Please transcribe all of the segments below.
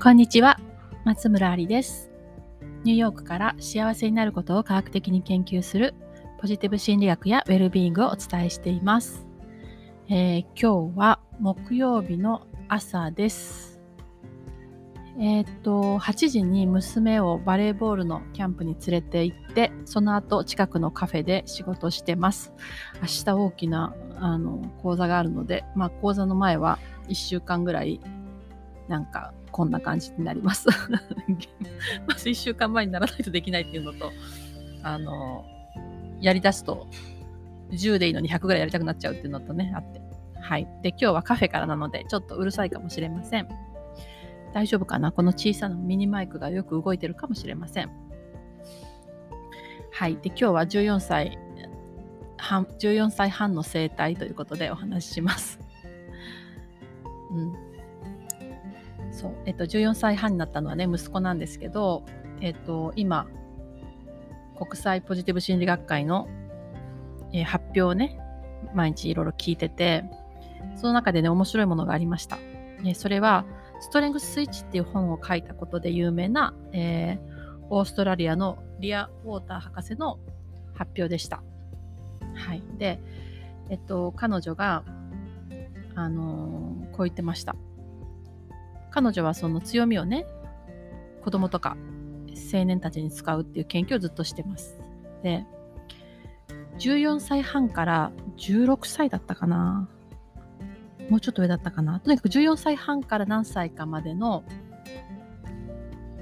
こんにちは、松村ありです。ニューヨークから幸せになることを科学的に研究するポジティブ心理学やウェルビーイングをお伝えしています。えー今日は木曜日の朝です。えーっと、8時に娘をバレーボールのキャンプに連れて行って、その後近くのカフェで仕事してます。明日大きなあの講座があるので、まあ講座の前は1週間ぐらいなんかこんな感じになります。まず1週間前にならないとできないっていうのと、あの、やり出すと10でいいのに100ぐらいやりたくなっちゃうっていうのとね、あって。はい。で、今日はカフェからなので、ちょっとうるさいかもしれません。大丈夫かな？この小さなミニマイクがよく動いてるかもしれません。はい。で、今日は14歳半、14歳半の生態ということでお話しします。うん。そう。えっと、14歳半になったのはね、息子なんですけど、えっと、今、国際ポジティブ心理学会の、えー発表をね、毎日いろいろ聞いてて、その中でね、面白いものがありました。えーそれは、ストレングススイッチっていう本を書いたことで有名な、えーオーストラリアのリア・ウォーター博士の発表でした。はい。で、えっと、彼女が、あのこう言ってました。彼女はその強みをね、子供とか青年たちに使うっていう研究をずっとしてます。で、14歳半から16歳だったかな。もうちょっと上だったかな。とにかく14歳半から何歳かまでの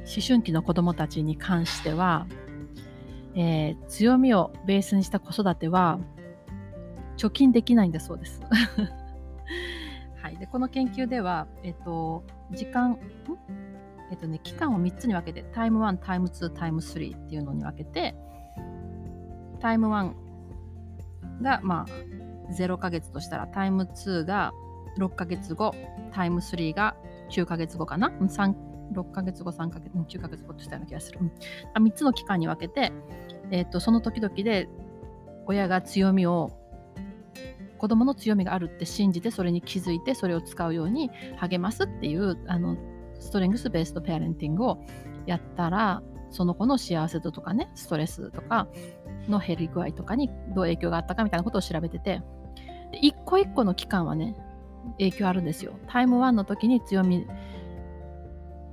思春期の子供たちに関しては、えー強みをベースにした子育ては貯金できないんだそうです。はい、でこの研究では、えっと、時間えっとね、期間を3つに分けてタイム1、タイム2、タイム3っていうのに分けてタイム1が、まあ、0ヶ月としたらタイム2が6ヶ月後タイム3が9ヶ月後かな？6ヶ月後3ヶ月9ヶ月後としたような気がする、3つの期間に分けて、えっとその時々で親が強みを子供の強みがあるって信じてそれに気づいてそれを使うように励ますっていうあのストレングスベーストペアレンティングをやったらその子の幸せ度とかねストレスとかの減り具合とかにどう影響があったかみたいなことを調べててで一個一個の期間はね影響あるんですよ。タイム1の時に強み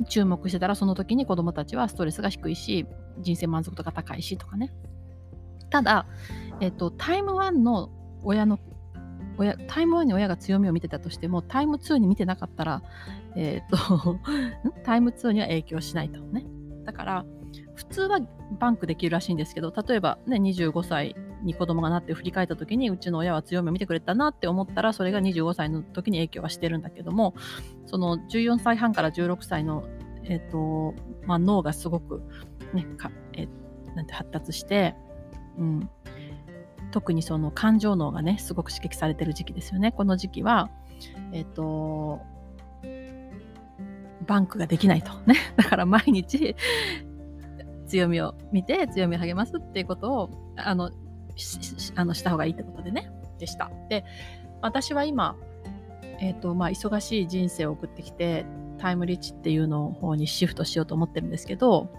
注目してたらその時に子供たちはストレスが低いし人生満足度が高いしとかね。ただ、えっと、タイム1の親の親タイム1に親が強みを見てたとしてもタイム2に見てなかったら、えっと タイム2には影響しないとね。だから普通はバンクできるらしいんですけど例えばね25歳に子供がなって振り返った時にうちの親は強みを見てくれたなって思ったらそれが25歳の時に影響はしてるんだけどもその14歳半から16歳の、えっとまあ、脳がすごく、ねかえなんて発達して、うん、特にその感情脳がねすごく刺激されてる時期ですよね。この時期はえっ、とバンクができないとね。だから毎日強みを見て強みを励ますっていうことをあのししあのした方がいいってことでね。でした。で私は今えっ、とまあ忙しい人生を送ってきてタイムリッチっていうのを方にシフトしようと思ってるんですけど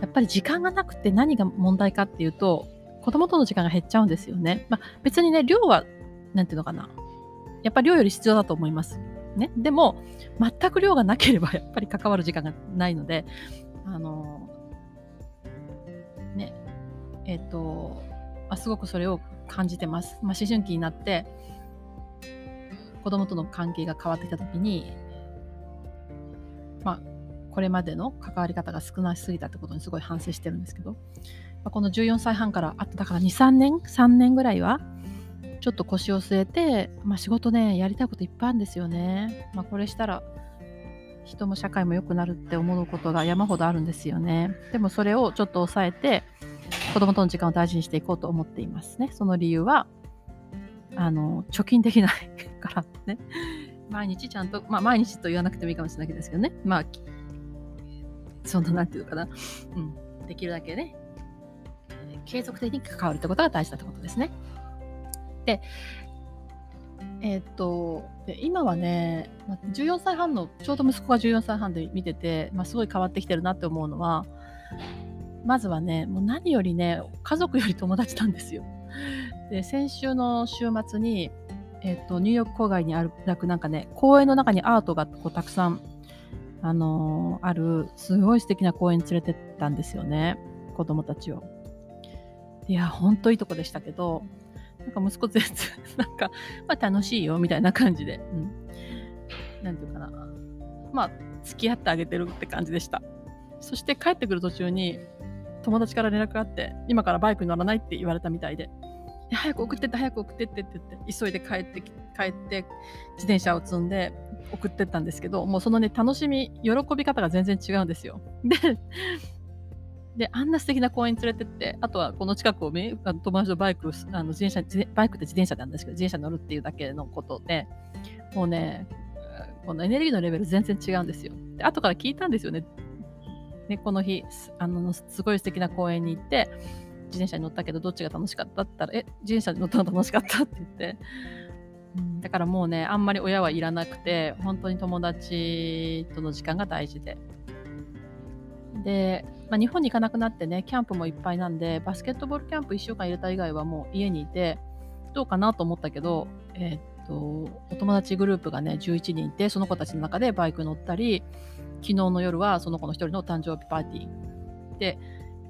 やっぱり時間がなくて何が問題かっていうと子供との時間が減っちゃうんですよね。まあ、別にね量はなんていうのかなやっぱり量より必要だと思います。ね、でも全く量がなければ やっぱり関わる時間がないのであのねえっ、とあすごくそれを感じてます。まあ、思春期になって子供との関係が変わってきた時にまあこれまでの関わり方が少なすぎたってことにすごい反省してるんですけど、まあ、この14歳半からあとだから23年3年ぐらいはちょっと腰を据えて、まあ、仕事ねやりたいこといっぱいあるんですよね、まあ、これしたら人も社会も良くなるって思うことが山ほどあるんですよね。でもそれをちょっと抑えて子供との時間を大事にしていこうと思っていますね。その理由はあの貯金できないからね。毎日ちゃんと、まあ、毎日と言わなくてもいいかもしれないですけどね。まあそのなんていうのかな、うん、できるだけね継続的に関わるってことが大事だってことですねでえっ、と今はね、14歳半のちょうど息子が14歳半で見てて、まあ、すごい変わってきてるなって思うのはまずはねもう何よりね家族より友達なんですよ。で先週の週末に、えっとニューヨーク郊外にあるなんかね公園の中にアートがこうたくさん、あのーあるすごい素敵な公園に連れてったんですよね子供たちを。いやほんといいとこでしたけどなんか息子全然 なんか、まあ、楽しいよみたいな感じで、うん、なんていうかなまあ付き合ってあげてるって感じでした。そして帰ってくる途中に友達から連絡があって、今からバイクに乗らないって言われたみたいで、早く送ってって、早く送ってってって言って、急いで帰って帰って自転車を積んで送ってったんですけど、もうそのね、楽しみ、喜び方が全然違うんですよ。で、で、あんな素敵な公園に連れてって、あとはこの近くを友達とバイク、あの自転車、バイクって自転車なんですけど、自転車乗るっていうだけのことで、もうね、このエネルギーのレベル全然違うんですよ。で、後から聞いたんですよね。ね、この日あのすごい素敵な公園に行って自転車に乗ったけどどっちが楽しかったって言ったらえ自転車に乗ったの楽しかったって言って、だからもうねあんまり親はいらなくて本当に友達との時間が大事でで、まあ、日本に行かなくなってねキャンプもいっぱいなんでバスケットボールキャンプ1週間入れた以外はもう家にいてどうかなと思ったけど、えー、っとお友達グループがね11人いてその子たちの中でバイク乗ったり昨日の夜はその子の一人の誕生日パーティー。で、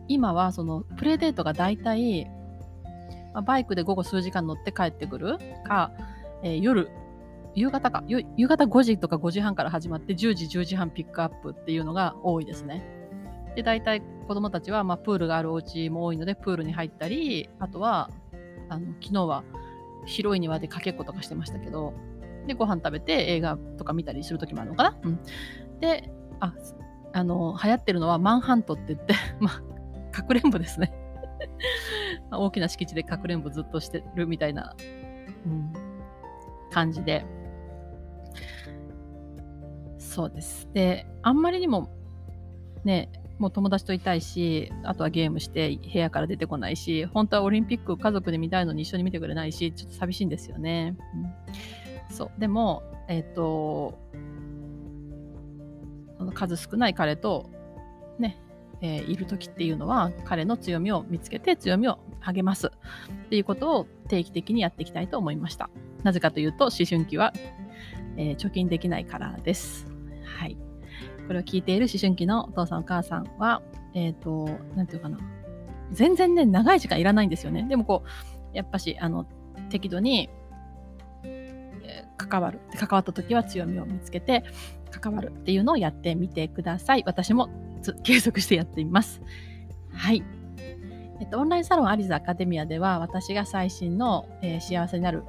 今はそのプレデートが大体、まあ、バイクで午後数時間乗って帰ってくるか、えー、夜、夕方か、夕方5時とか5時半から始まって10時、10時半ピックアップっていうのが多いですね。で、大体子供たちは、まあ、プールがあるお家も多いので、プールに入ったり、あとは、あの昨日は広い庭でかけっことかしてましたけど、で、ご飯食べて映画とか見たりするときもあるのかな？うん、で、あ、あの、流行ってるのはマンハントって言って、まあ、かくれんぼですね。大きな敷地でかくれんぼずっとしてるみたいな、うん、感じで。そうです。で、あんまりにも、ね、もう友達といたいし、あとはゲームして部屋から出てこないし、本当はオリンピック家族で見たいのに一緒に見てくれないし、ちょっと寂しいんですよね。うん、そう。でも、えっ、ー、と、数少ない彼とね、えー、いる時っていうのは彼の強みを見つけて強みを励ますっていうことを定期的にやっていきたいと思いました。なぜかというと思春期は、えー、貯金できないからです。はい。これを聞いている思春期のお父さんお母さんは、えっ、ー、と、なんていうかな。全然ね、長い時間いらないんですよね。でもこう、やっぱし、あの、適度に、えー、関わる。関わった時は強みを見つけて、関わるっていうのをやってみてください。私も継続してやっています。はい。えっと、オンラインサロンアリズアカデミアでは私が最新の、えー、幸せになる、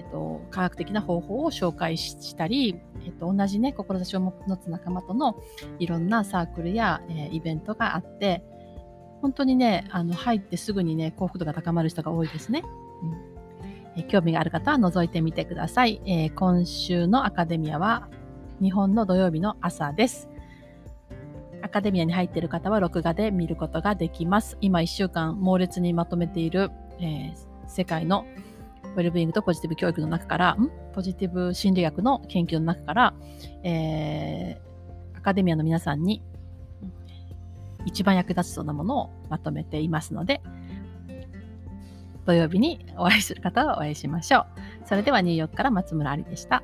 えっと、科学的な方法を紹介したり、えっと、同じね、志を持つ仲間とのいろんなサークルや、えー、イベントがあって、本当にね、あの入ってすぐにね、幸福度が高まる人が多いですね。うんえ興味がある方は覗いてみてください。えー、今週のアカデミアは日本の土曜日の朝です。アカデミアに入っている方は録画で見ることができます。今1週間猛烈にまとめている、えー、世界のウェルビーイングとポジティブ教育の中から、ポジティブ心理学の研究の中から、えー、アカデミアの皆さんに一番役立つそうなものをまとめていますので、土曜日にお会いする方はお会いしましょう。それではニューヨークから松村ありでした。